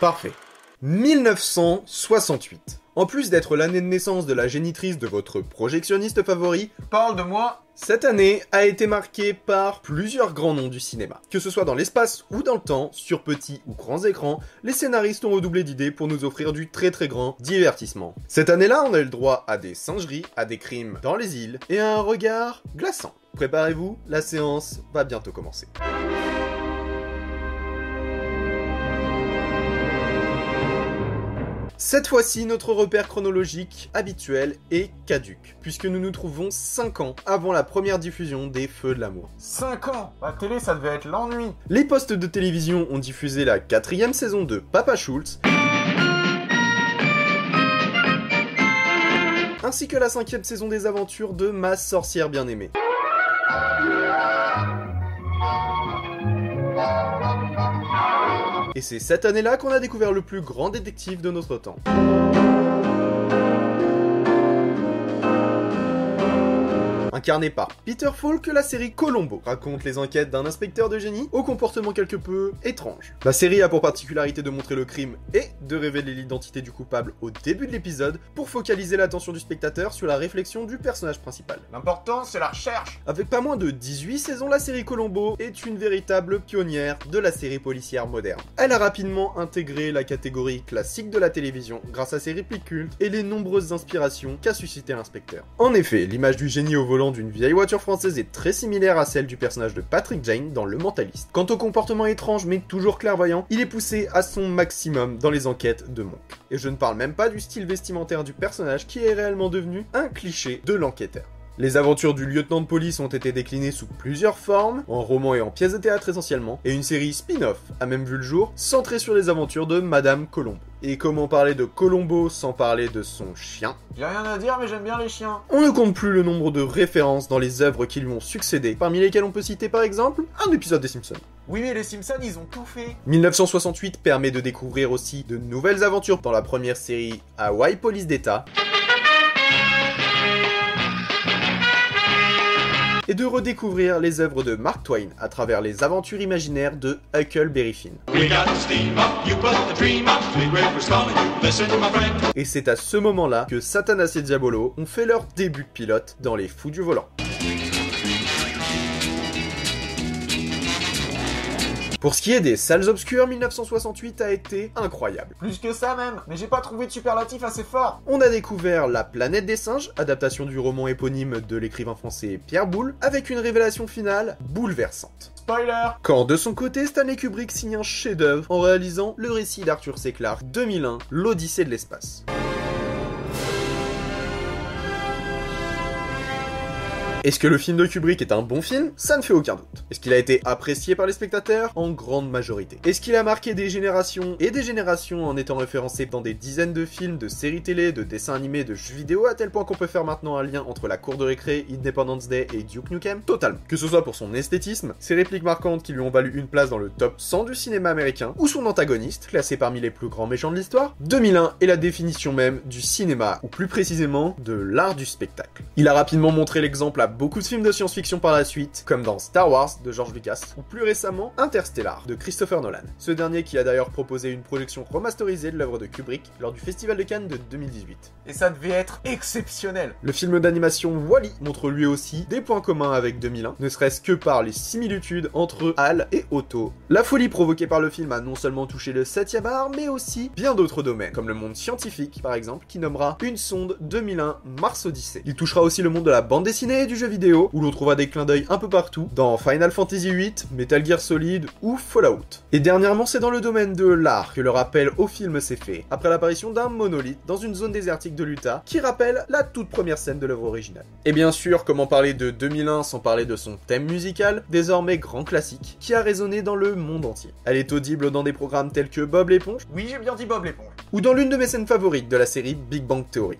Parfait. 1968. En plus d'être l'année de naissance de la génitrice de votre projectionniste favori, parle de moi. Cette année a été marquée par plusieurs grands noms du cinéma. Que ce soit dans l'espace ou dans le temps, sur petits ou grands écrans, les scénaristes ont redoublé d'idées pour nous offrir du très très grand divertissement. Cette année-là, on a eu le droit à des singeries, à des crimes dans les îles et à un regard glaçant. Préparez-vous, la séance va bientôt commencer. Cette fois-ci, notre repère chronologique habituel est caduque, puisque nous nous trouvons 5 ans avant la première diffusion des Feux de l'amour. 5 ans La télé, ça devait être l'ennui Les postes de télévision ont diffusé la quatrième saison de Papa Schultz, ainsi que la cinquième saison des aventures de Ma sorcière bien-aimée. Et c'est cette année-là qu'on a découvert le plus grand détective de notre temps. Incarné par Peter Falk, la série Colombo raconte les enquêtes d'un inspecteur de génie au comportement quelque peu étrange. La série a pour particularité de montrer le crime et de révéler l'identité du coupable au début de l'épisode pour focaliser l'attention du spectateur sur la réflexion du personnage principal. L'important, c'est la recherche Avec pas moins de 18 saisons, la série Colombo est une véritable pionnière de la série policière moderne. Elle a rapidement intégré la catégorie classique de la télévision grâce à ses répliques cultes et les nombreuses inspirations qu'a suscité l'inspecteur. En effet, l'image du génie au volant d'une vieille voiture française est très similaire à celle du personnage de Patrick Jane dans Le Mentaliste. Quant au comportement étrange mais toujours clairvoyant, il est poussé à son maximum dans les enquêtes de Monk. Et je ne parle même pas du style vestimentaire du personnage qui est réellement devenu un cliché de l'enquêteur. Les aventures du lieutenant de police ont été déclinées sous plusieurs formes, en roman et en pièces de théâtre essentiellement, et une série spin-off a même vu le jour, centrée sur les aventures de Madame Colombo. Et comment parler de Colombo sans parler de son chien? J'ai rien à dire, mais j'aime bien les chiens On ne compte plus le nombre de références dans les œuvres qui lui ont succédé, parmi lesquelles on peut citer par exemple un épisode des Simpsons. Oui, mais les Simpsons, ils ont tout fait 1968 permet de découvrir aussi de nouvelles aventures dans la première série Hawaii Police d'État. Et de redécouvrir les œuvres de Mark Twain à travers les aventures imaginaires de Huckleberry Finn. Et c'est à ce moment-là que Satanas et Diabolo ont fait leur début de pilote dans Les Fous du Volant. Pour ce qui est des salles obscures, 1968 a été incroyable. Plus que ça même Mais j'ai pas trouvé de superlatif assez fort On a découvert La planète des singes, adaptation du roman éponyme de l'écrivain français Pierre Boulle, avec une révélation finale bouleversante. Spoiler Quand de son côté, Stanley Kubrick signe un chef-d'œuvre en réalisant le récit d'Arthur C. Clarke 2001, l'Odyssée de l'espace. Est-ce que le film de Kubrick est un bon film? Ça ne fait aucun doute. Est-ce qu'il a été apprécié par les spectateurs? En grande majorité. Est-ce qu'il a marqué des générations et des générations en étant référencé dans des dizaines de films, de séries télé, de dessins animés, de jeux vidéo, à tel point qu'on peut faire maintenant un lien entre la cour de récré, Independence Day et Duke Nukem? Totalement. Que ce soit pour son esthétisme, ses répliques marquantes qui lui ont valu une place dans le top 100 du cinéma américain, ou son antagoniste, classé parmi les plus grands méchants de l'histoire, 2001 est la définition même du cinéma, ou plus précisément de l'art du spectacle. Il a rapidement montré l'exemple à beaucoup de films de science-fiction par la suite, comme dans Star Wars de George Lucas, ou plus récemment Interstellar de Christopher Nolan. Ce dernier qui a d'ailleurs proposé une projection remasterisée de l'œuvre de Kubrick lors du Festival de Cannes de 2018. Et ça devait être exceptionnel Le film d'animation Wally montre lui aussi des points communs avec 2001, ne serait-ce que par les similitudes entre Hal et Otto. La folie provoquée par le film a non seulement touché le 7ème art, mais aussi bien d'autres domaines, comme le monde scientifique par exemple, qui nommera une sonde 2001 Mars Odyssey. Il touchera aussi le monde de la bande dessinée et du vidéo, où l'on trouvera des clins d'œil un peu partout, dans Final Fantasy VIII, Metal Gear Solid ou Fallout. Et dernièrement, c'est dans le domaine de l'art que le rappel au film s'est fait, après l'apparition d'un monolithe dans une zone désertique de l'Utah, qui rappelle la toute première scène de l'œuvre originale. Et bien sûr, comment parler de 2001 sans parler de son thème musical, désormais grand classique, qui a résonné dans le monde entier. Elle est audible dans des programmes tels que Bob l'éponge, Oui, j'ai bien dit Bob l'éponge. ou dans l'une de mes scènes favorites de la série Big Bang Theory.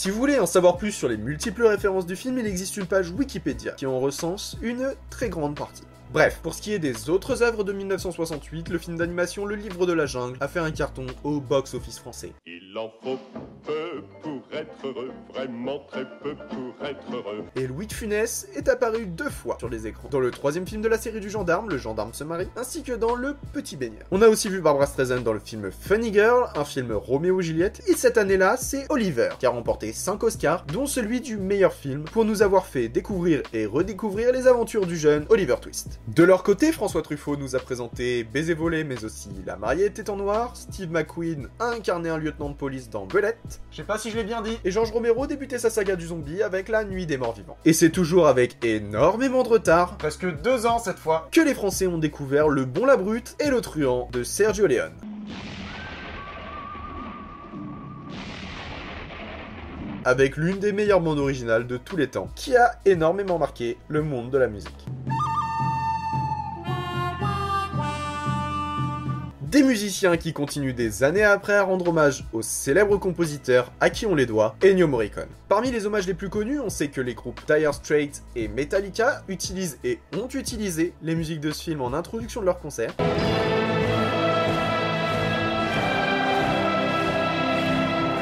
Si vous voulez en savoir plus sur les multiples références du film, il existe une page Wikipédia qui en recense une très grande partie. Bref, pour ce qui est des autres œuvres de 1968, le film d'animation Le Livre de la Jungle a fait un carton au box-office français. Il en faut peu pour être heureux, vraiment très peu pour être heureux. Et Louis de Funès est apparu deux fois sur les écrans. Dans le troisième film de la série du gendarme, Le gendarme se marie, ainsi que dans Le Petit baigneur. On a aussi vu Barbara Streisand dans le film Funny Girl, un film Roméo et Juliette, et cette année-là, c'est Oliver, qui a remporté 5 Oscars, dont celui du meilleur film, pour nous avoir fait découvrir et redécouvrir les aventures du jeune Oliver Twist. De leur côté, François Truffaut nous a présenté Baiser volé, mais aussi La mariée était en noir, Steve McQueen a incarné un lieutenant de police dans Belette, Je sais pas si je l'ai bien dit. Et Georges Romero débutait sa saga du zombie avec La Nuit des Morts Vivants. Et c'est toujours avec énormément de retard Presque deux ans cette fois. que les Français ont découvert Le Bon la Brute et Le Truand de Sergio Leone. Avec l'une des meilleures bandes originales de tous les temps, qui a énormément marqué le monde de la musique. Des musiciens qui continuent des années après à rendre hommage au célèbre compositeur à qui on les doit, Ennio Morricone. Parmi les hommages les plus connus, on sait que les groupes Dire Straits et Metallica utilisent et ont utilisé les musiques de ce film en introduction de leurs concerts.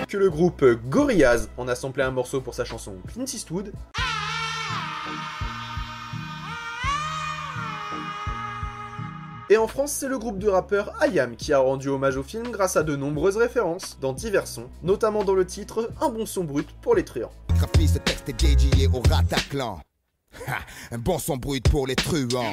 Que le groupe Gorillaz en a samplé un morceau pour sa chanson Clint Eastwood. Et en France, c'est le groupe de rappeurs IAM qui a rendu hommage au film grâce à de nombreuses références dans divers sons, notamment dans le titre Un bon son brut pour les truands. Graphie, ce texte est dédié au Rataclan. Ha, Un bon son brut pour les truands.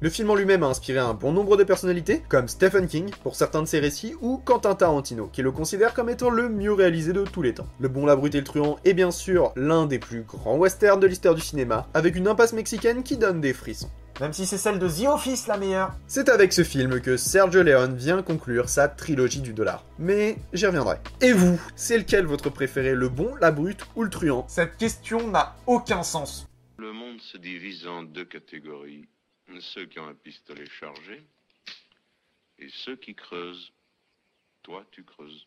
Le film en lui-même a inspiré un bon nombre de personnalités, comme Stephen King pour certains de ses récits, ou Quentin Tarantino, qui le considère comme étant le mieux réalisé de tous les temps. Le Bon, la Brute et le Truand est bien sûr l'un des plus grands westerns de l'histoire du cinéma, avec une impasse mexicaine qui donne des frissons. Même si c'est celle de The Office la meilleure. C'est avec ce film que Sergio Leone vient conclure sa trilogie du dollar. Mais j'y reviendrai. Et vous, c'est lequel votre préféré, le bon, la brute ou le truand? Cette question n'a aucun sens. Le monde se divise en deux catégories. Ceux qui ont un pistolet chargé et ceux qui creusent. Toi, tu creuses.